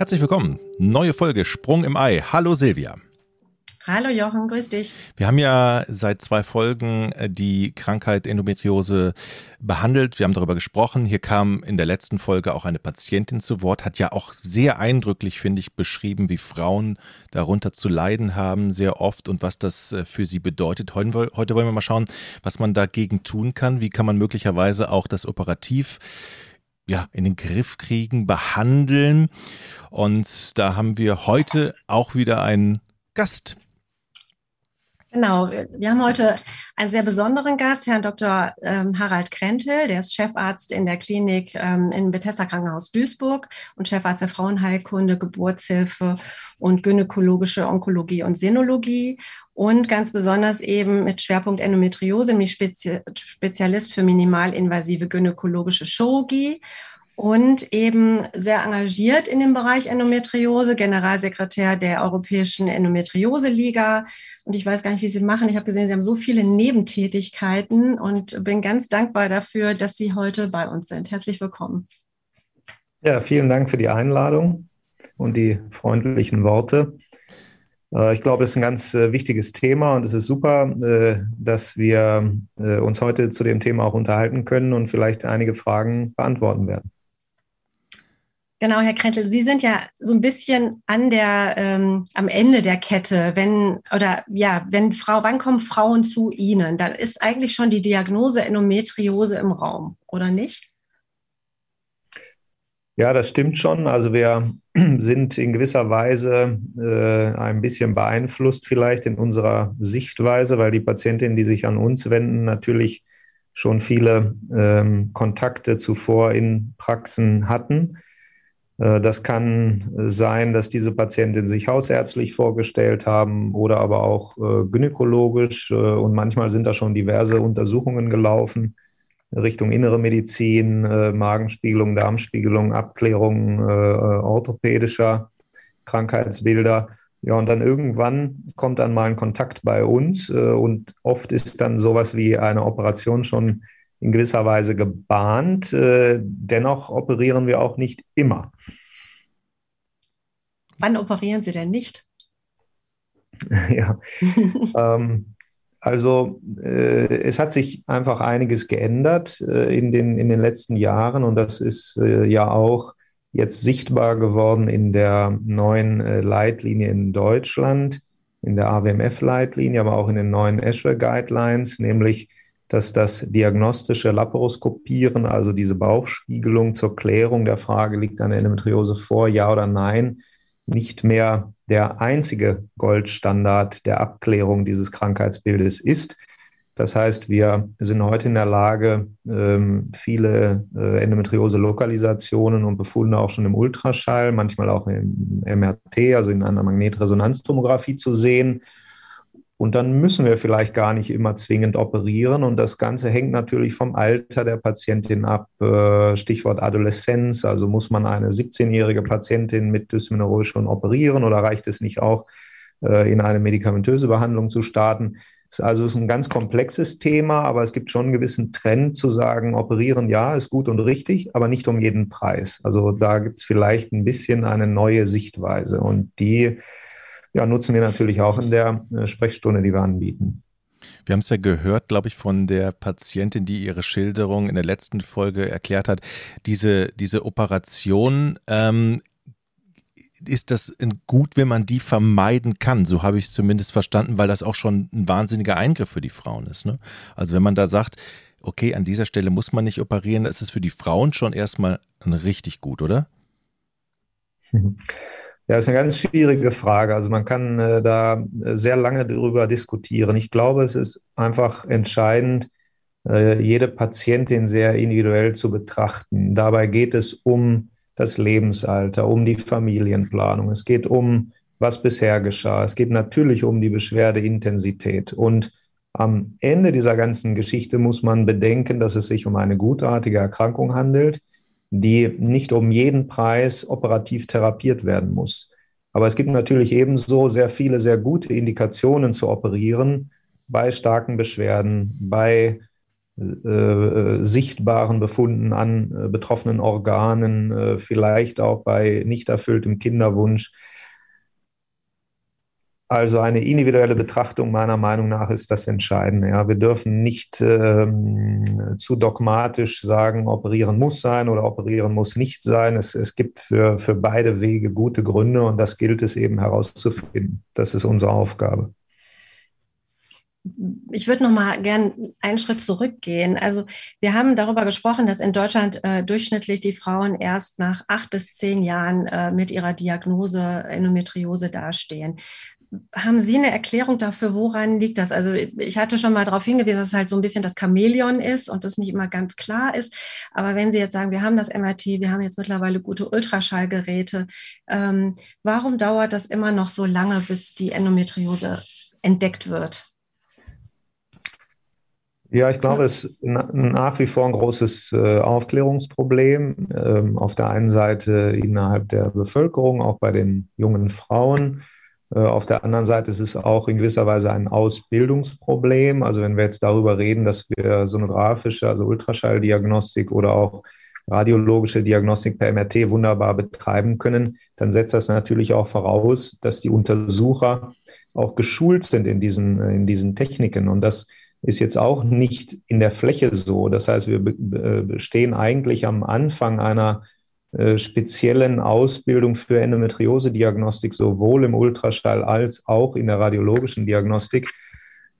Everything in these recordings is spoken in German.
Herzlich willkommen. Neue Folge Sprung im Ei. Hallo Silvia. Hallo Jochen, grüß dich. Wir haben ja seit zwei Folgen äh, die Krankheit Endometriose behandelt. Wir haben darüber gesprochen. Hier kam in der letzten Folge auch eine Patientin zu Wort, hat ja auch sehr eindrücklich, finde ich, beschrieben, wie Frauen darunter zu leiden haben, sehr oft und was das äh, für sie bedeutet. Heute wollen wir mal schauen, was man dagegen tun kann. Wie kann man möglicherweise auch das operativ ja, in den Griff kriegen, behandeln. Und da haben wir heute auch wieder einen Gast. Genau, wir haben heute einen sehr besonderen Gast, Herrn Dr. Ähm, Harald Krentel, der ist Chefarzt in der Klinik ähm, im Bethesda Krankenhaus Duisburg und Chefarzt der Frauenheilkunde, Geburtshilfe und gynäkologische Onkologie und Sinologie und ganz besonders eben mit Schwerpunkt Endometriose, nämlich Spezialist für minimalinvasive gynäkologische Chirurgie und eben sehr engagiert in dem Bereich Endometriose, Generalsekretär der Europäischen Endometriose-Liga. Und ich weiß gar nicht, wie Sie machen. Ich habe gesehen, Sie haben so viele Nebentätigkeiten und bin ganz dankbar dafür, dass Sie heute bei uns sind. Herzlich willkommen. Ja, vielen Dank für die Einladung und die freundlichen Worte. Äh, ich glaube, es ist ein ganz äh, wichtiges Thema und es ist super, äh, dass wir uns heute zu dem Thema auch unterhalten können und vielleicht einige Fragen beantworten werden. Genau, Herr Krentel, Sie sind ja so ein bisschen an der, ähm, am Ende der Kette, wenn, oder ja, wenn Frau, wann kommen Frauen zu Ihnen? Dann ist eigentlich schon die Diagnose Endometriose im Raum, oder nicht? Ja, das stimmt schon. Also wir sind in gewisser Weise äh, ein bisschen beeinflusst vielleicht in unserer Sichtweise, weil die Patientinnen, die sich an uns wenden, natürlich schon viele ähm, Kontakte zuvor in Praxen hatten das kann sein, dass diese Patientinnen sich hausärztlich vorgestellt haben oder aber auch äh, gynäkologisch. Äh, und manchmal sind da schon diverse Untersuchungen gelaufen Richtung innere Medizin, Magenspiegelung, Darmspiegelung, Abklärung orthopädischer Krankheitsbilder. Ja, und dann irgendwann kommt dann mal ein Kontakt bei uns und oft ist dann sowas wie eine Operation schon in gewisser Weise gebahnt. Äh, dennoch operieren wir auch nicht immer. Wann operieren Sie denn nicht? ja. ähm, also äh, es hat sich einfach einiges geändert äh, in, den, in den letzten Jahren und das ist äh, ja auch jetzt sichtbar geworden in der neuen äh, Leitlinie in Deutschland, in der AWMF-Leitlinie, aber auch in den neuen ESHRE Guidelines, nämlich dass das diagnostische Laparoskopieren, also diese Bauchspiegelung zur Klärung der Frage, liegt eine Endometriose vor, ja oder nein, nicht mehr der einzige Goldstandard der Abklärung dieses Krankheitsbildes ist. Das heißt, wir sind heute in der Lage, ähm, viele äh, Endometriose-Lokalisationen und Befunde auch schon im Ultraschall, manchmal auch im MRT, also in einer Magnetresonanztomographie zu sehen und dann müssen wir vielleicht gar nicht immer zwingend operieren. Und das Ganze hängt natürlich vom Alter der Patientin ab. Äh, Stichwort Adoleszenz. Also muss man eine 17-jährige Patientin mit Dysmenorrhoe schon operieren oder reicht es nicht auch, äh, in eine medikamentöse Behandlung zu starten? Also es ist ein ganz komplexes Thema, aber es gibt schon einen gewissen Trend zu sagen, operieren ja, ist gut und richtig, aber nicht um jeden Preis. Also da gibt es vielleicht ein bisschen eine neue Sichtweise und die ja, nutzen wir natürlich auch in der äh, Sprechstunde, die wir anbieten. Wir haben es ja gehört, glaube ich, von der Patientin, die ihre Schilderung in der letzten Folge erklärt hat. Diese, diese Operation, ähm, ist das gut, wenn man die vermeiden kann? So habe ich es zumindest verstanden, weil das auch schon ein wahnsinniger Eingriff für die Frauen ist. Ne? Also wenn man da sagt, okay, an dieser Stelle muss man nicht operieren, das ist für die Frauen schon erstmal richtig gut, oder? Ja, ist eine ganz schwierige Frage. Also man kann äh, da äh, sehr lange darüber diskutieren. Ich glaube, es ist einfach entscheidend, äh, jede Patientin sehr individuell zu betrachten. Dabei geht es um das Lebensalter, um die Familienplanung. Es geht um, was bisher geschah. Es geht natürlich um die Beschwerdeintensität. Und am Ende dieser ganzen Geschichte muss man bedenken, dass es sich um eine gutartige Erkrankung handelt die nicht um jeden Preis operativ therapiert werden muss. Aber es gibt natürlich ebenso sehr viele sehr gute Indikationen zu operieren, bei starken Beschwerden, bei äh, sichtbaren Befunden an äh, betroffenen Organen, äh, vielleicht auch bei nicht erfülltem Kinderwunsch. Also eine individuelle Betrachtung meiner Meinung nach ist das Entscheidende. Ja. Wir dürfen nicht ähm, zu dogmatisch sagen, operieren muss sein oder operieren muss nicht sein. Es, es gibt für, für beide Wege gute Gründe und das gilt es eben herauszufinden. Das ist unsere Aufgabe ich würde noch mal gern einen Schritt zurückgehen. Also wir haben darüber gesprochen, dass in Deutschland äh, durchschnittlich die Frauen erst nach acht bis zehn Jahren äh, mit ihrer Diagnose Endometriose dastehen. Haben Sie eine Erklärung dafür, woran liegt das? Also ich hatte schon mal darauf hingewiesen, dass es halt so ein bisschen das Chamäleon ist und das nicht immer ganz klar ist. Aber wenn Sie jetzt sagen, wir haben das MRT, wir haben jetzt mittlerweile gute Ultraschallgeräte, ähm, warum dauert das immer noch so lange, bis die Endometriose entdeckt wird? Ja, ich glaube, es ist nach wie vor ein großes äh, Aufklärungsproblem. Ähm, auf der einen Seite innerhalb der Bevölkerung, auch bei den jungen Frauen. Äh, auf der anderen Seite ist es auch in gewisser Weise ein Ausbildungsproblem. Also wenn wir jetzt darüber reden, dass wir sonografische, also Ultraschalldiagnostik oder auch radiologische Diagnostik per MRT wunderbar betreiben können, dann setzt das natürlich auch voraus, dass die Untersucher auch geschult sind in diesen, in diesen Techniken. Und das ist jetzt auch nicht in der Fläche so. Das heißt, wir stehen eigentlich am Anfang einer speziellen Ausbildung für Endometriose-Diagnostik, sowohl im Ultraschall als auch in der radiologischen Diagnostik.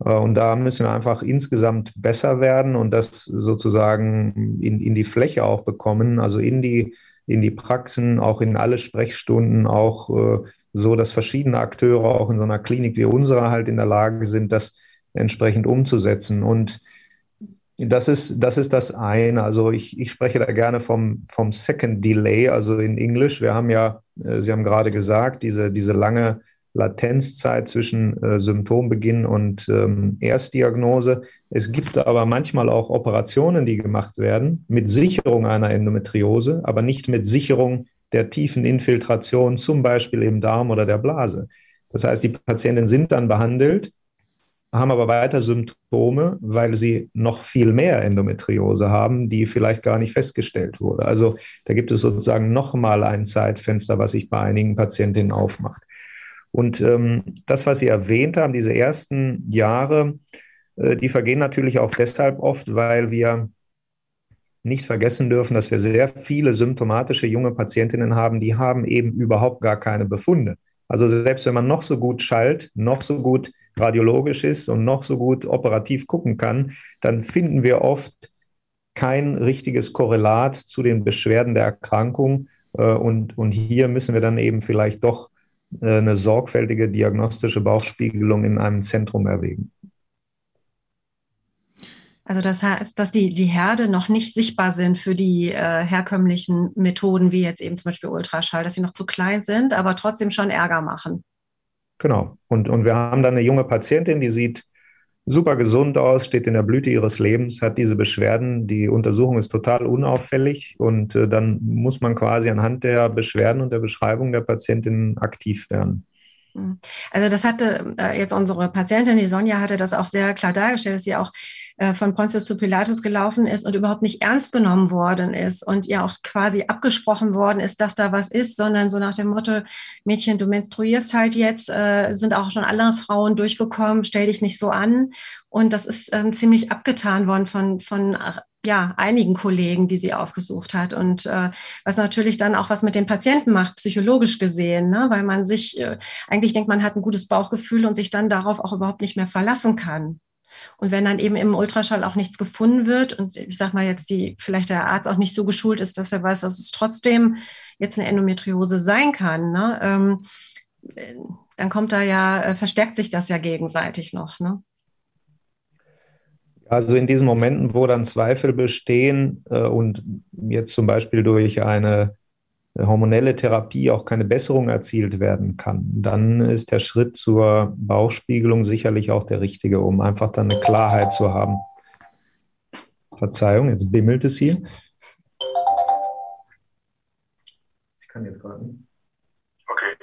Äh, und da müssen wir einfach insgesamt besser werden und das sozusagen in, in die Fläche auch bekommen, also in die, in die Praxen, auch in alle Sprechstunden, auch so, dass verschiedene Akteure auch in so einer Klinik wie unserer halt in der Lage sind, das entsprechend umzusetzen. Und das ist, das ist das eine. Also ich, ich spreche da gerne vom, vom Second Delay, also in Englisch. Wir haben ja, äh, Sie haben gerade gesagt, diese, diese lange Latenzzeit zwischen äh, Symptombeginn und ähm, Erstdiagnose. Es gibt aber manchmal auch Operationen, die gemacht werden mit Sicherung einer Endometriose, aber nicht mit Sicherung der tiefen Infiltration, zum Beispiel im Darm oder der Blase. Das heißt, die Patienten sind dann behandelt, haben aber weiter Symptome, weil sie noch viel mehr Endometriose haben, die vielleicht gar nicht festgestellt wurde. Also da gibt es sozusagen nochmal ein Zeitfenster, was sich bei einigen Patientinnen aufmacht. Und ähm, das, was Sie erwähnt haben, diese ersten Jahre, äh, die vergehen natürlich auch deshalb oft, weil wir nicht vergessen dürfen, dass wir sehr viele symptomatische junge Patientinnen haben, die haben eben überhaupt gar keine Befunde. Also selbst wenn man noch so gut schallt, noch so gut radiologisch ist und noch so gut operativ gucken kann, dann finden wir oft kein richtiges Korrelat zu den Beschwerden der Erkrankung. Äh, und, und hier müssen wir dann eben vielleicht doch äh, eine sorgfältige diagnostische Bauchspiegelung in einem Zentrum erwägen. Also das heißt, dass die, die Herde noch nicht sichtbar sind für die äh, herkömmlichen Methoden, wie jetzt eben zum Beispiel Ultraschall, dass sie noch zu klein sind, aber trotzdem schon Ärger machen. Genau. Und, und wir haben dann eine junge Patientin, die sieht super gesund aus, steht in der Blüte ihres Lebens, hat diese Beschwerden. Die Untersuchung ist total unauffällig und äh, dann muss man quasi anhand der Beschwerden und der Beschreibung der Patientin aktiv werden. Mhm. Also das hatte äh, jetzt unsere Patientin, die Sonja, hatte das auch sehr klar dargestellt, dass sie auch äh, von Pontius zu Pilatus gelaufen ist und überhaupt nicht ernst genommen worden ist und ihr auch quasi abgesprochen worden ist, dass da was ist, sondern so nach dem Motto, Mädchen, du menstruierst halt jetzt, äh, sind auch schon alle Frauen durchgekommen, stell dich nicht so an. Und das ist ähm, ziemlich abgetan worden von, von ja, einigen Kollegen, die sie aufgesucht hat. Und äh, was natürlich dann auch was mit den Patienten macht, psychologisch gesehen, ne? weil man sich äh, eigentlich denkt, man hat ein gutes Bauchgefühl und sich dann darauf auch überhaupt nicht mehr verlassen kann. Und wenn dann eben im Ultraschall auch nichts gefunden wird und ich sage mal jetzt, die vielleicht der Arzt auch nicht so geschult ist, dass er weiß, dass es trotzdem jetzt eine Endometriose sein kann, ne? ähm, äh, dann kommt da ja, äh, verstärkt sich das ja gegenseitig noch. Ne? Also in diesen Momenten, wo dann Zweifel bestehen äh, und jetzt zum Beispiel durch eine hormonelle Therapie auch keine Besserung erzielt werden kann, dann ist der Schritt zur Bauchspiegelung sicherlich auch der richtige, um einfach dann eine Klarheit zu haben. Verzeihung, jetzt bimmelt es hier. Ich kann jetzt gerade nicht. Okay.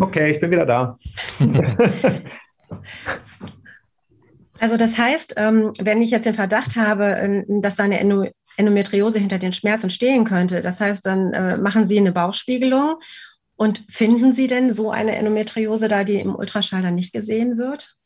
Okay, ich bin wieder da. also das heißt, ähm, wenn ich jetzt den Verdacht habe, äh, dass da eine Endometriose hinter den Schmerzen stehen könnte, das heißt, dann äh, machen Sie eine Bauchspiegelung und finden Sie denn so eine Endometriose da, die im Ultraschall dann nicht gesehen wird?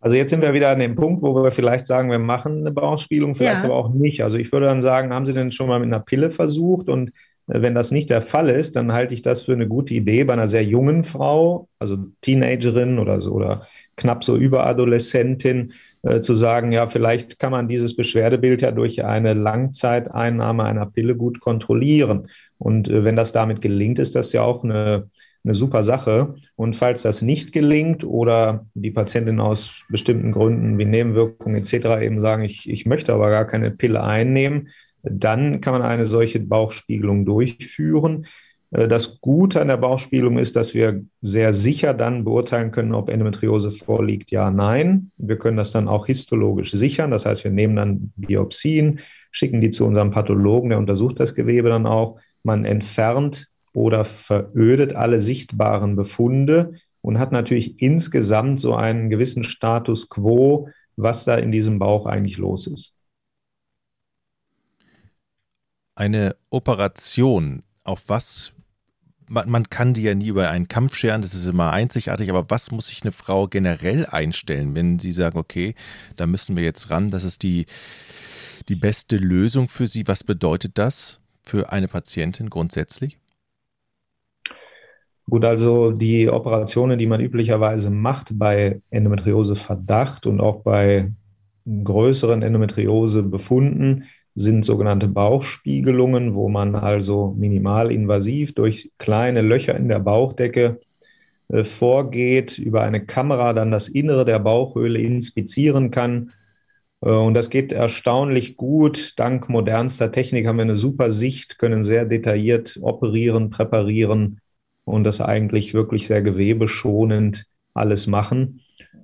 Also jetzt sind wir wieder an dem Punkt, wo wir vielleicht sagen, wir machen eine Bauchspiegelung, vielleicht ja. aber auch nicht. Also ich würde dann sagen, haben Sie denn schon mal mit einer Pille versucht? Und äh, wenn das nicht der Fall ist, dann halte ich das für eine gute Idee bei einer sehr jungen Frau, also Teenagerin oder so oder knapp so Überadoleszentin, äh, zu sagen, ja, vielleicht kann man dieses Beschwerdebild ja durch eine Langzeiteinnahme einer Pille gut kontrollieren. Und äh, wenn das damit gelingt, ist das ja auch eine, eine super Sache. Und falls das nicht gelingt oder die Patientin aus bestimmten Gründen wie Nebenwirkungen etc. eben sagen, ich, ich möchte aber gar keine Pille einnehmen, dann kann man eine solche Bauchspiegelung durchführen. Äh, das Gute an der Bauchspiegelung ist, dass wir sehr sicher dann beurteilen können, ob Endometriose vorliegt, ja, nein. Wir können das dann auch histologisch sichern. Das heißt, wir nehmen dann Biopsien, schicken die zu unserem Pathologen, der untersucht das Gewebe dann auch man entfernt oder verödet alle sichtbaren Befunde und hat natürlich insgesamt so einen gewissen Status quo, was da in diesem Bauch eigentlich los ist. Eine Operation, auf was man, man, kann die ja nie über einen Kampf scheren, das ist immer einzigartig, aber was muss sich eine Frau generell einstellen, wenn sie sagen, okay, da müssen wir jetzt ran, das ist die, die beste Lösung für sie. Was bedeutet das? für eine Patientin grundsätzlich? Gut, also die Operationen, die man üblicherweise macht bei Endometriose-Verdacht und auch bei größeren Endometriose-Befunden, sind sogenannte Bauchspiegelungen, wo man also minimalinvasiv durch kleine Löcher in der Bauchdecke äh, vorgeht, über eine Kamera dann das Innere der Bauchhöhle inspizieren kann äh, und das geht erstaunlich gut. Dank modernster Technik haben wir eine super Sicht, können sehr detailliert operieren, präparieren und das eigentlich wirklich sehr gewebeschonend alles machen.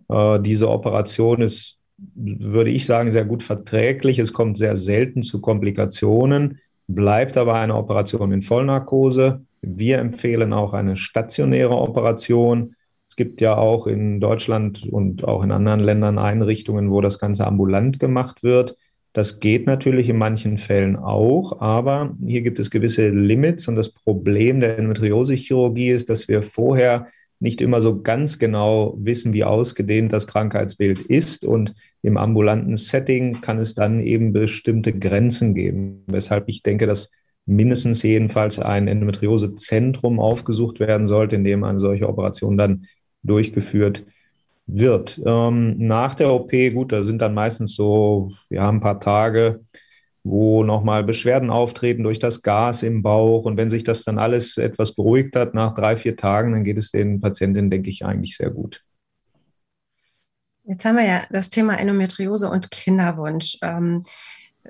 Äh, diese Operation ist, würde ich sagen, sehr gut verträglich. Es kommt sehr selten zu Komplikationen, bleibt aber eine Operation in Vollnarkose. Wir empfehlen auch eine stationäre Operation es gibt ja auch in Deutschland und auch in anderen Ländern Einrichtungen, wo das Ganze ambulant gemacht wird. Das geht natürlich in manchen Fällen auch, aber hier gibt es gewisse Limits und das Problem der Endometriose-Chirurgie ist, dass wir vorher nicht immer so ganz genau wissen, wie ausgedehnt das Krankheitsbild ist und im ambulanten Setting kann es dann eben bestimmte Grenzen geben, weshalb ich denke, dass mindestens jedenfalls ein Endometriosezentrum aufgesucht werden sollte, in dem eine solche Operation dann durchgeführt wird. Ähm, nach der OP, gut, da sind dann meistens so, ja, ein paar Tage, wo nochmal Beschwerden auftreten durch das Gas im Bauch. Und wenn sich das dann alles etwas beruhigt hat, nach drei, vier Tagen, dann geht es den Patientinnen, denke ich, eigentlich sehr gut. Jetzt haben wir ja das Thema Endometriose und Kinderwunsch. Ähm,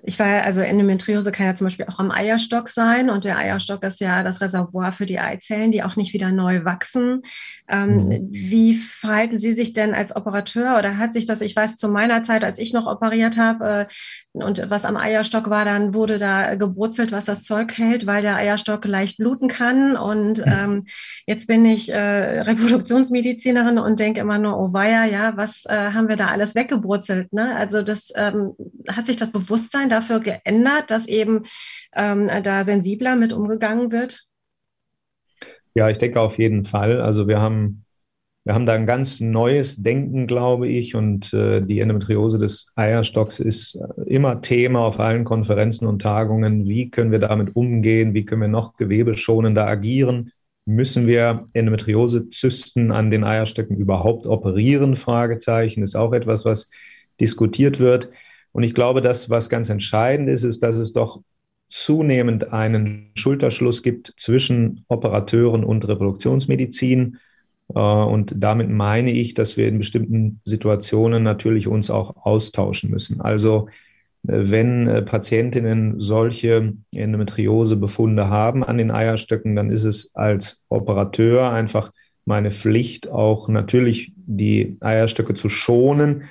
ich war also Endometriose kann ja zum Beispiel auch am Eierstock sein und der Eierstock ist ja das Reservoir für die Eizellen, die auch nicht wieder neu wachsen. Ähm, mhm. Wie verhalten Sie sich denn als Operateur oder hat sich das, ich weiß, zu meiner Zeit, als ich noch operiert habe äh, und was am Eierstock war, dann wurde da gebrutzelt, was das Zeug hält, weil der Eierstock leicht bluten kann und mhm. ähm, jetzt bin ich äh, Reproduktionsmedizinerin und denke immer nur, oh weia, ja, was äh, haben wir da alles weggebrutzelt? Ne? Also das ähm, hat sich das Bewusstsein Bewusstsein dafür geändert, dass eben ähm, da sensibler mit umgegangen wird? Ja, ich denke auf jeden Fall. Also wir haben, wir haben da ein ganz neues Denken, glaube ich, und äh, die Endometriose des Eierstocks ist äh, immer Thema auf allen Konferenzen und Tagungen. Wie können wir damit umgehen? Wie können wir noch gewebeschonender agieren? Müssen wir Endometriosezysten an den Eierstöcken überhaupt operieren? Fragezeichen ist auch etwas, was diskutiert wird. Und ich glaube, das, was ganz entscheidend ist, ist, dass es doch zunehmend einen Schulterschluss gibt zwischen Operateuren und Reproduktionsmedizin. Äh, und damit meine ich, dass wir in bestimmten Situationen natürlich uns auch austauschen müssen. Also äh, wenn äh, Patientinnen solche Endometriosebefunde haben an den Eierstöcken, dann ist es als Operateur einfach meine Pflicht, auch natürlich die Eierstöcke zu schonen,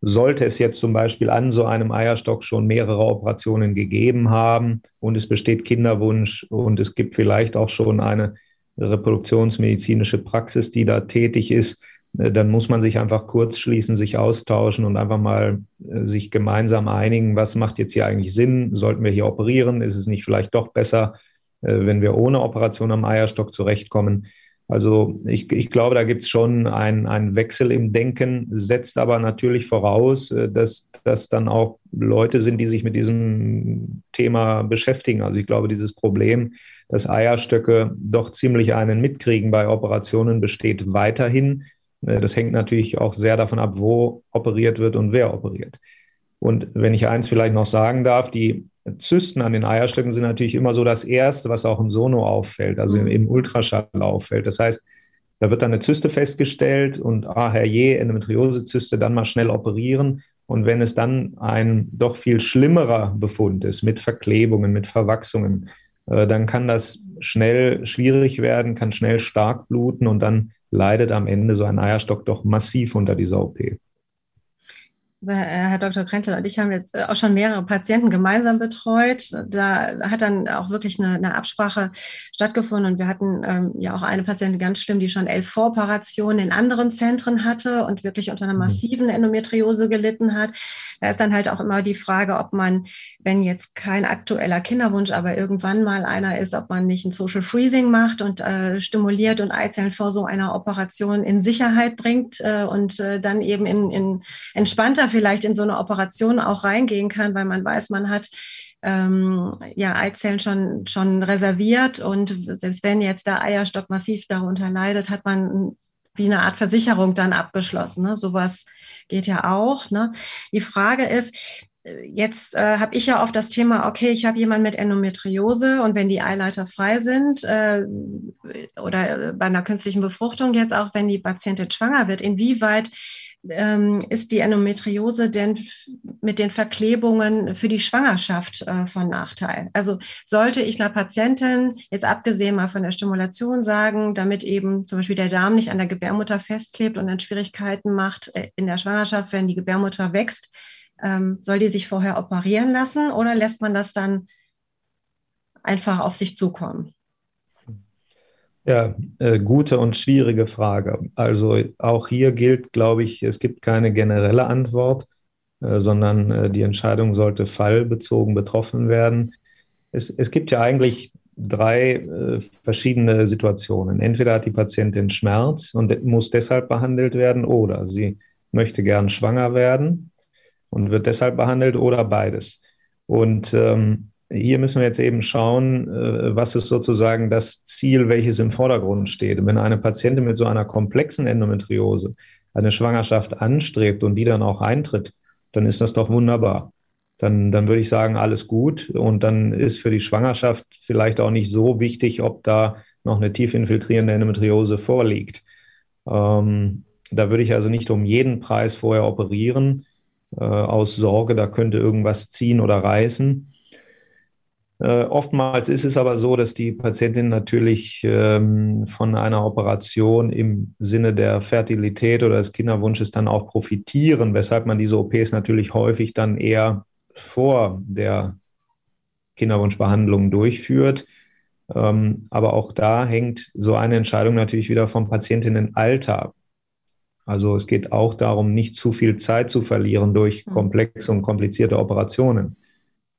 sollte es jetzt zum Beispiel an so einem Eierstock schon mehrere Operationen gegeben haben und es besteht Kinderwunsch und es gibt vielleicht auch schon eine reproduktionsmedizinische Praxis, die da tätig ist, äh, dann muss man sich einfach kurz schließen, sich austauschen und einfach mal äh, sich gemeinsam einigen, was macht jetzt hier eigentlich Sinn? Sollten wir hier operieren? Ist es nicht vielleicht doch besser, äh, wenn wir ohne Operation am Eierstock zurechtkommen? Also ich, ich glaube, da gibt es schon einen Wechsel im Denken, setzt aber natürlich voraus, dass das dann auch Leute sind, die sich mit diesem Thema beschäftigen. Also ich glaube, dieses Problem, dass Eierstöcke doch ziemlich einen mitkriegen bei Operationen, besteht weiterhin. Äh, das hängt natürlich auch sehr davon ab, wo operiert wird und wer operiert. Und wenn ich eins vielleicht noch sagen darf, die Zysten an den Eierstöcken sind natürlich immer so das Erste, was auch im Sono auffällt, also mhm. im Ultraschall auffällt. Das heißt, da wird dann eine Zyste festgestellt und, ah, herrje, Endometriosezyste, dann mal schnell operieren. Und wenn es dann ein doch viel schlimmerer Befund ist, mit Verklebungen, mit Verwachsungen, äh, dann kann das schnell schwierig werden, kann schnell stark bluten und dann leidet am Ende so ein Eierstock doch massiv unter dieser OP. Also Herr Dr. Krentel und ich haben jetzt äh, auch schon mehrere Patienten gemeinsam betreut. Da hat dann auch wirklich eine, eine Absprache stattgefunden und wir hatten ähm, ja auch eine Patientin ganz schlimm, die schon elf Voroperationen in anderen Zentren hatte und wirklich unter einer mhm. massiven Endometriose gelitten hat. Da ist dann halt auch immer die Frage, ob man, wenn jetzt kein aktueller Kinderwunsch, aber irgendwann mal einer ist, ob man nicht ein Social Freezing macht und äh, stimuliert und Eizellen vor so einer Operation in Sicherheit bringt äh, und äh, dann eben in, in entspannter vielleicht in so eine Operation auch reingehen kann, weil man weiß, man hat ähm, ja, Eizellen schon, schon reserviert und selbst wenn jetzt der Eierstock massiv darunter leidet, hat man wie eine Art Versicherung dann abgeschlossen. Ne? Sowas geht ja auch. Ne? Die Frage ist, jetzt äh, habe ich ja oft das Thema, okay, ich habe jemanden mit Endometriose und wenn die Eileiter frei sind äh, oder bei einer künstlichen Befruchtung jetzt auch, wenn die Patientin schwanger wird, inwieweit ähm, ist die Endometriose denn mit den Verklebungen für die Schwangerschaft äh, von Nachteil? Also sollte ich einer Patientin, jetzt abgesehen mal von der Stimulation sagen, damit eben zum Beispiel der Darm nicht an der Gebärmutter festklebt und dann Schwierigkeiten macht äh, in der Schwangerschaft, wenn die Gebärmutter wächst, ähm, soll die sich vorher operieren lassen oder lässt man das dann einfach auf sich zukommen? Ja, äh, gute und schwierige Frage. Also auch hier gilt, glaube ich, es gibt keine generelle Antwort, äh, sondern äh, die Entscheidung sollte fallbezogen betroffen werden. Es, es gibt ja eigentlich drei äh, verschiedene Situationen. Entweder hat die Patientin Schmerz und muss deshalb behandelt werden oder sie möchte gern schwanger werden und wird deshalb behandelt oder beides. Und ähm, hier müssen wir jetzt eben schauen, äh, was ist sozusagen das Ziel, welches im Vordergrund steht. wenn eine Patientin mit so einer komplexen Endometriose eine Schwangerschaft anstrebt und die dann auch eintritt, dann ist das doch wunderbar. Dann, dann würde ich sagen, alles gut. Und dann ist für die Schwangerschaft vielleicht auch nicht so wichtig, ob da noch eine tief infiltrierende Endometriose vorliegt. Ähm, da würde ich also nicht um jeden Preis vorher operieren, äh, aus Sorge, da könnte irgendwas ziehen oder reißen. Äh, oftmals ist es aber so, dass die Patientin natürlich ähm, von einer Operation im Sinne der Fertilität oder des Kinderwunsches dann auch profitieren, weshalb man diese OPs natürlich häufig dann eher vor der Kinderwunschbehandlung durchführt. Ähm, aber auch da hängt so eine Entscheidung natürlich wieder vom Patientinnenalter ab. Also es geht auch darum, nicht zu viel Zeit zu verlieren durch mhm. komplexe und komplizierte Operationen.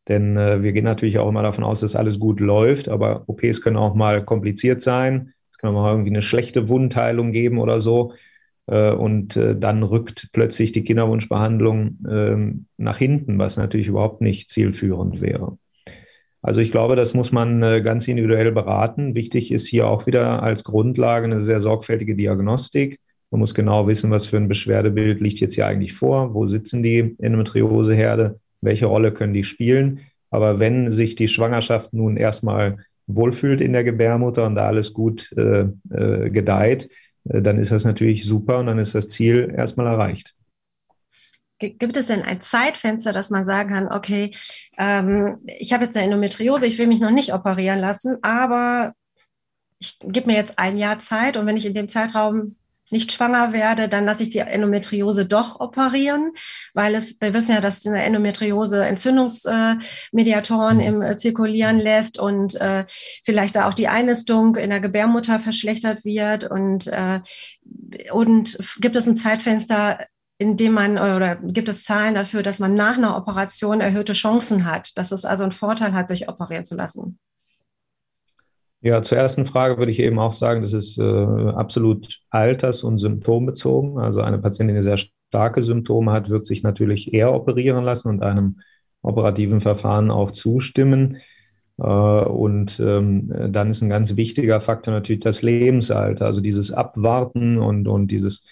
Denn äh, wir gehen natürlich auch immer davon aus, dass alles gut läuft, aber OPs können auch mal kompliziert sein. Es kann auch mal irgendwie eine schlechte Wundheilung geben oder so. Äh, und äh, dann rückt plötzlich die Kinderwunschbehandlung ähm, nach hinten, was natürlich überhaupt nicht zielführend wäre. Also ich glaube, das muss man äh, ganz individuell beraten. Wichtig ist hier auch wieder als Grundlage eine sehr sorgfältige Diagnostik. Man muss genau wissen, was für ein Beschwerdebild liegt jetzt hier eigentlich vor, wo sitzen die Endometrioseherde, welche Rolle können die spielen. Aber wenn sich die Schwangerschaft nun erstmal wohlfühlt in der Gebärmutter und da alles gut äh, äh, gedeiht, äh, dann ist das natürlich super und dann ist das Ziel erstmal erreicht. Gibt es denn ein Zeitfenster, dass man sagen kann, okay, ähm, ich habe jetzt eine Endometriose, ich will mich noch nicht operieren lassen, aber ich gebe mir jetzt ein Jahr Zeit und wenn ich in dem Zeitraum nicht schwanger werde, dann lasse ich die Endometriose doch operieren, weil es, wir wissen ja, dass eine Endometriose Entzündungsmediatoren äh, im äh, zirkulieren lässt und äh, vielleicht da auch die Einnistung in der Gebärmutter verschlechtert wird und äh, und gibt es ein Zeitfenster, in dem man oder gibt es Zahlen dafür, dass man nach einer Operation erhöhte Chancen hat, dass es also einen Vorteil hat, sich operieren zu lassen? Ja, zur ersten Frage würde ich eben auch sagen, das ist äh, absolut alters- und symptombezogen. Also eine Patientin, die sehr starke Symptome hat, wird sich natürlich eher operieren lassen und einem operativen Verfahren auch zustimmen. Äh, und ähm, dann ist ein ganz wichtiger Faktor natürlich das Lebensalter, also dieses Abwarten und, und dieses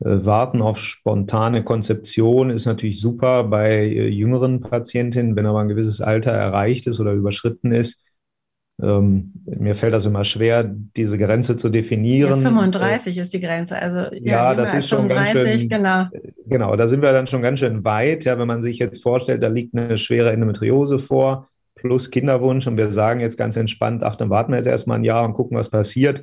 äh, Warten auf spontane Konzeption ist natürlich super bei äh, jüngeren Patientinnen, wenn aber ein gewisses Alter erreicht ist oder überschritten ist ähm, mir fällt das immer schwer, diese Grenze zu definieren. Ja, 35 ist die Grenze. Also ja, ja das ist schon 35, ganz schön, genau. Genau, da sind wir dann schon ganz schön weit. Ja, wenn man sich jetzt vorstellt, da liegt eine schwere Endometriose vor plus Kinderwunsch und wir sagen jetzt ganz entspannt, ach, dann warten wir jetzt erstmal ein Jahr und gucken, was passiert.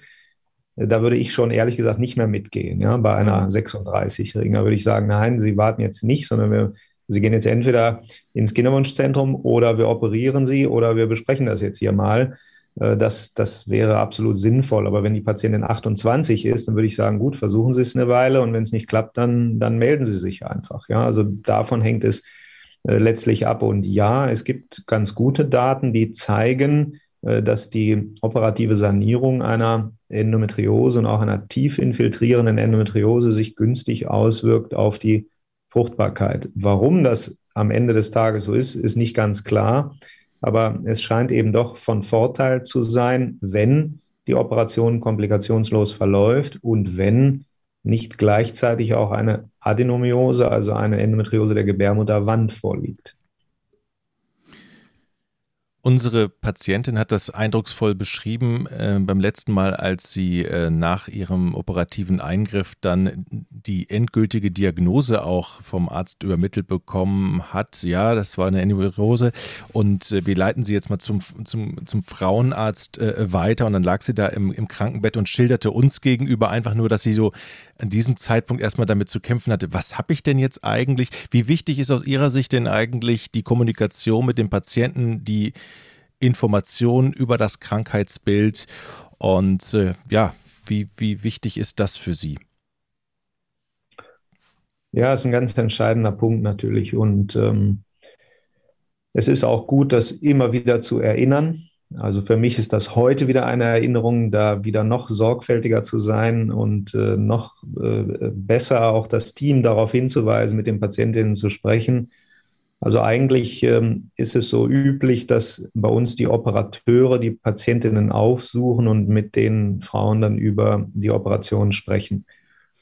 Da würde ich schon ehrlich gesagt nicht mehr mitgehen, ja, bei einer 36-Jährigen. Da würde ich sagen, nein, Sie warten jetzt nicht, sondern wir Sie gehen jetzt entweder ins Kinderwunschzentrum oder wir operieren Sie oder wir besprechen das jetzt hier mal. Äh, das, das wäre absolut sinnvoll. Aber wenn die Patientin 28 ist, dann würde ich sagen, gut, versuchen Sie es eine Weile und wenn es nicht klappt, dann, dann melden Sie sich einfach. Ja, also davon hängt es äh, letztlich ab. Und ja, es gibt ganz gute Daten, die zeigen, äh, dass die operative Sanierung einer Endometriose und auch einer tief infiltrierenden Endometriose sich günstig auswirkt auf die Fruchtbarkeit. Warum das am Ende des Tages so ist, ist nicht ganz klar. Aber es scheint eben doch von Vorteil zu sein, wenn die Operation komplikationslos verläuft und wenn nicht gleichzeitig auch eine Adenomiose, also eine Endometriose der Gebärmutterwand vorliegt. Unsere Patientin hat das eindrucksvoll beschrieben äh, beim letzten Mal, als sie äh, nach ihrem operativen Eingriff dann die endgültige Diagnose auch vom Arzt übermittelt bekommen hat. Ja, das war eine Endometriose und äh, wir leiten sie jetzt mal zum, zum, zum Frauenarzt äh, weiter und dann lag sie da im, im Krankenbett und schilderte uns gegenüber einfach nur, dass sie so an diesem Zeitpunkt erstmal damit zu kämpfen hatte, was habe ich denn jetzt eigentlich? Wie wichtig ist aus Ihrer Sicht denn eigentlich die Kommunikation mit dem Patienten, die Informationen über das Krankheitsbild und äh, ja, wie, wie wichtig ist das für Sie? Ja, ist ein ganz entscheidender Punkt natürlich und ähm, es ist auch gut, das immer wieder zu erinnern. Also für mich ist das heute wieder eine Erinnerung, da wieder noch sorgfältiger zu sein und äh, noch äh, besser auch das Team darauf hinzuweisen, mit den Patientinnen zu sprechen. Also eigentlich ähm, ist es so üblich, dass bei uns die Operateure die Patientinnen aufsuchen und mit den Frauen dann über die Operation sprechen.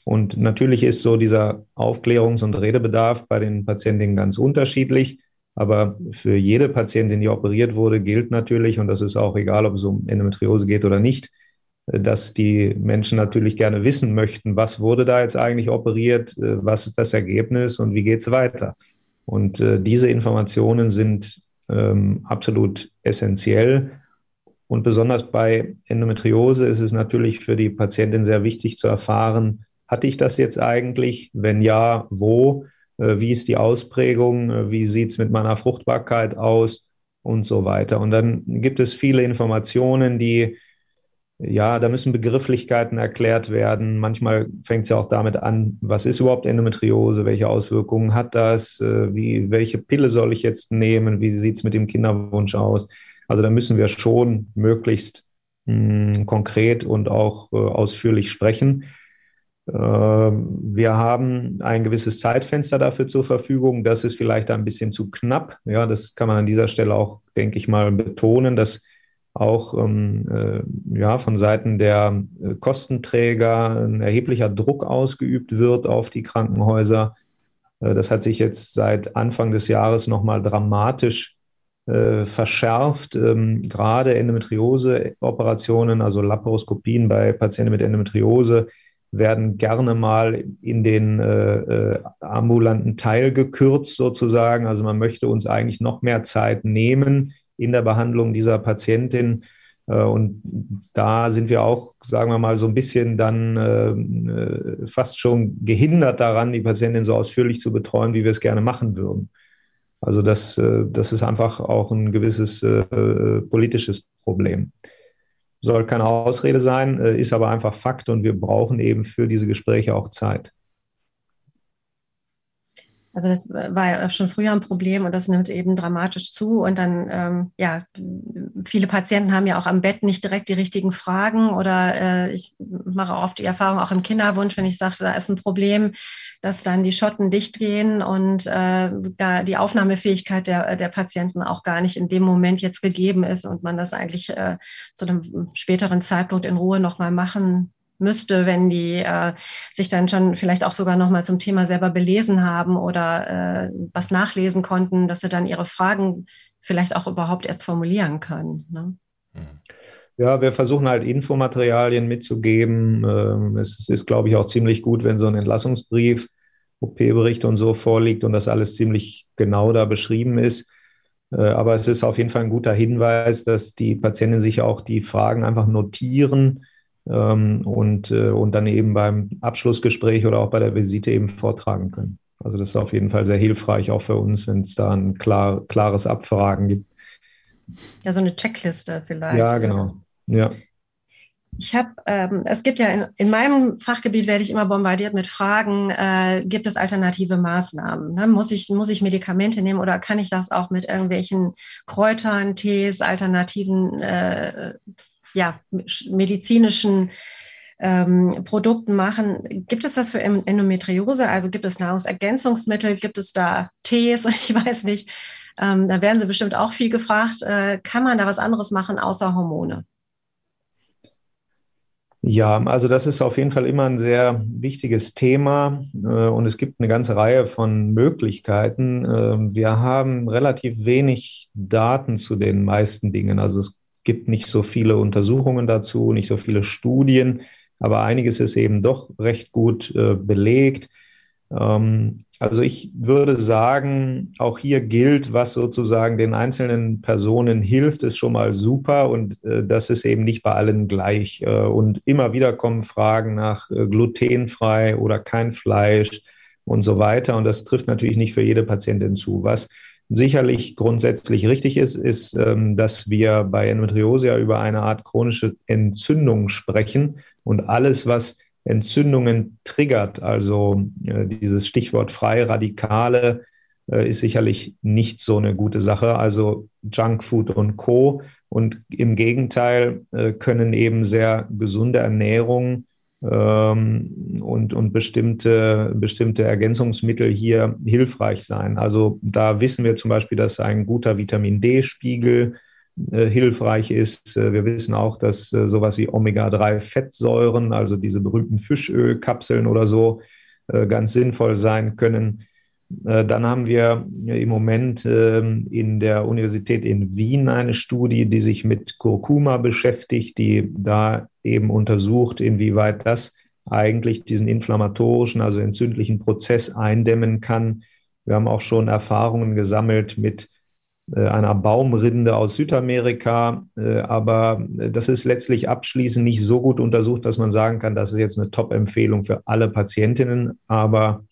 Und natürlich ist so dieser Aufklärungs- und Redebedarf bei den Patientinnen ganz unterschiedlich. Aber für jede Patientin, die operiert wurde, gilt natürlich, und das ist auch egal, ob es um Endometriose geht oder nicht, dass die Menschen natürlich gerne wissen möchten, was wurde da jetzt eigentlich operiert, was ist das Ergebnis und wie geht es weiter. Und äh, diese Informationen sind ähm, absolut essentiell. Und besonders bei Endometriose ist es natürlich für die Patientin sehr wichtig zu erfahren, hatte ich das jetzt eigentlich? Wenn ja, wo? Äh, wie ist die Ausprägung, äh, wie sieht es mit meiner Fruchtbarkeit aus und so weiter. Und dann gibt es viele Informationen, die, ja, da müssen Begrifflichkeiten erklärt werden. Manchmal fängt es ja auch damit an, was ist überhaupt Endometriose, welche Auswirkungen hat das, äh, wie, welche Pille soll ich jetzt nehmen, wie sieht es mit dem Kinderwunsch aus. Also da müssen wir schon möglichst mh, hm, konkret und auch äh, ausführlich sprechen. Ähm, wir haben ein gewisses Zeitfenster dafür zur Verfügung. Das ist vielleicht ein bisschen zu knapp. Ja, das kann man an dieser Stelle auch, denke ich mal, betonen, dass auch ähm, äh, ja, von Seiten der äh, Kostenträger ein erheblicher Druck ausgeübt wird auf die Krankenhäuser. Äh, das hat sich jetzt seit Anfang des Jahres nochmal dramatisch äh, verschärft. Ähm, gerade Endometriose-Operationen, also Laparoskopien bei Patienten mit Endometriose, werden gerne mal in den äh, äh, ambulanten Teil gekürzt sozusagen. Also man möchte uns eigentlich noch mehr Zeit nehmen in der Behandlung dieser Patientin. Äh, und da sind wir auch, sagen wir mal, so ein bisschen dann äh, fast schon gehindert daran, die Patientin so ausführlich zu betreuen, wie wir es gerne machen würden. Also das, äh, das ist einfach auch ein gewisses äh, politisches Problem. Soll keine Ausrede sein, äh, ist aber einfach Fakt und wir brauchen eben für diese Gespräche auch Zeit. Also das war ja schon früher ein Problem und das nimmt eben dramatisch zu. Und dann, ähm, ja, viele Patienten haben ja auch am Bett nicht direkt die richtigen Fragen oder äh, ich mache oft die Erfahrung auch im Kinderwunsch, wenn ich sage, da ist ein Problem, dass dann die Schotten dicht gehen und äh, da die Aufnahmefähigkeit der, der Patienten auch gar nicht in dem Moment jetzt gegeben ist und man das eigentlich äh, zu einem späteren Zeitpunkt in Ruhe nochmal machen müsste, wenn die äh, sich dann schon vielleicht auch sogar nochmal zum Thema selber belesen haben oder äh, was nachlesen konnten, dass sie dann ihre Fragen vielleicht auch überhaupt erst formulieren können. Ne? Ja, wir versuchen halt Infomaterialien mitzugeben. Ähm, es ist, glaube ich, auch ziemlich gut, wenn so ein Entlassungsbrief, OP-Bericht und so vorliegt und das alles ziemlich genau da beschrieben ist. Äh, aber es ist auf jeden Fall ein guter Hinweis, dass die Patienten sich auch die Fragen einfach notieren und, äh, und dann eben beim Abschlussgespräch oder auch bei der Visite eben vortragen können. Also das ist auf jeden Fall sehr hilfreich, auch für uns, wenn es da ein klar, klares Abfragen gibt. Ja, so eine Checkliste vielleicht. Ja, genau. Ja. Ich habe, ähm, es gibt ja in, in, meinem Fachgebiet werde ich immer bombardiert mit Fragen, äh, gibt es alternative Maßnahmen? Ne? Muss, ich, muss ich Medikamente nehmen oder kann ich das auch mit irgendwelchen Kräutern, Tees, alternativen äh, ja, medizinischen ähm, Produkten machen. Gibt es das für Endometriose? Also gibt es Nahrungsergänzungsmittel? Gibt es da Tees? Ich weiß nicht. Ähm, da werden Sie bestimmt auch viel gefragt. Äh, kann man da was anderes machen außer Hormone? Ja, also das ist auf jeden Fall immer ein sehr wichtiges Thema äh, und es gibt eine ganze Reihe von Möglichkeiten. Äh, wir haben relativ wenig Daten zu den meisten Dingen. Also es gibt nicht so viele Untersuchungen dazu, nicht so viele Studien, aber einiges ist eben doch recht gut äh, belegt. Ähm, also ich würde sagen, auch hier gilt, was sozusagen den einzelnen Personen hilft, ist schon mal super und äh, das ist eben nicht bei allen gleich. Äh, und immer wieder kommen Fragen nach äh, glutenfrei oder kein Fleisch und so weiter. Und das trifft natürlich nicht für jede Patientin zu. Was sicherlich grundsätzlich richtig ist, ist, ähm, dass wir bei Endometriose ja über eine Art chronische Entzündung sprechen und alles, was Entzündungen triggert, also äh, dieses Stichwort freie Radikale, äh, ist sicherlich nicht so eine gute Sache. Also Junkfood und Co. Und im Gegenteil äh, können eben sehr gesunde Ernährung und, und bestimmte, bestimmte Ergänzungsmittel hier hilfreich sein. Also da wissen wir zum Beispiel, dass ein guter Vitamin D-Spiegel äh, hilfreich ist. Äh, wir wissen auch, dass äh, sowas wie Omega-3-Fettsäuren, also diese berühmten Fischölkapseln oder so, ganz sinnvoll sein können. Äh, dann haben wir im Moment ähm, in der Universität in Wien eine Studie, die sich mit Kurkuma beschäftigt, die da eben untersucht, inwieweit das eigentlich diesen inflammatorischen, also entzündlichen Prozess eindämmen kann. Wir haben auch schon Erfahrungen gesammelt mit äh, einer Baumrinde aus Südamerika, äh, aber das ist letztlich abschließend nicht so gut untersucht, dass man sagen kann, das ist jetzt eine Top-Empfehlung für alle Patientinnen. Aber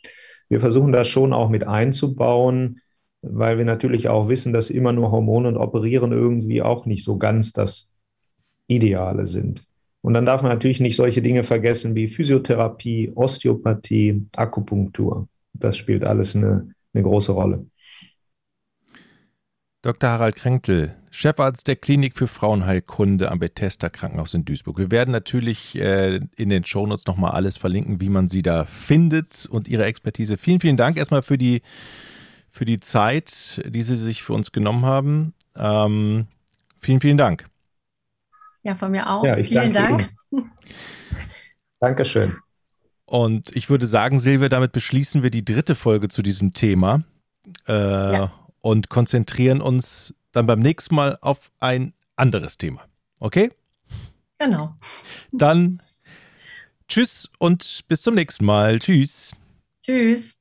wir versuchen das schon auch mit einzubauen, weil wir natürlich auch wissen, dass immer nur Hormone und Operieren irgendwie auch nicht so ganz das Ideale sind. Und dann darf man natürlich nicht solche Dinge vergessen wie Physiotherapie, Osteopathie, Akupunktur. Das spielt alles eine, eine große Rolle. Dr. Harald Kränkel, Chefarzt der Klinik für Frauenheilkunde am Bethesda Krankenhaus in Duisburg. Wir werden natürlich äh, in den Shownotes nochmal alles verlinken, wie man sie da findet und ihre Expertise. Vielen, vielen Dank erstmal für die, für die Zeit, die Sie sich für uns genommen haben. Ähm, vielen, vielen Dank. Ja, von mir auch. Ja, vielen Dank. Ihnen. Dankeschön. Und ich würde sagen, Silvia, damit beschließen wir die dritte Folge zu diesem Thema. Äh, ja und konzentrieren uns dann beim nächsten Mal auf ein anderes Thema. Okay? Genau. Dann tschüss und bis zum nächsten Mal. Tschüss. Tschüss.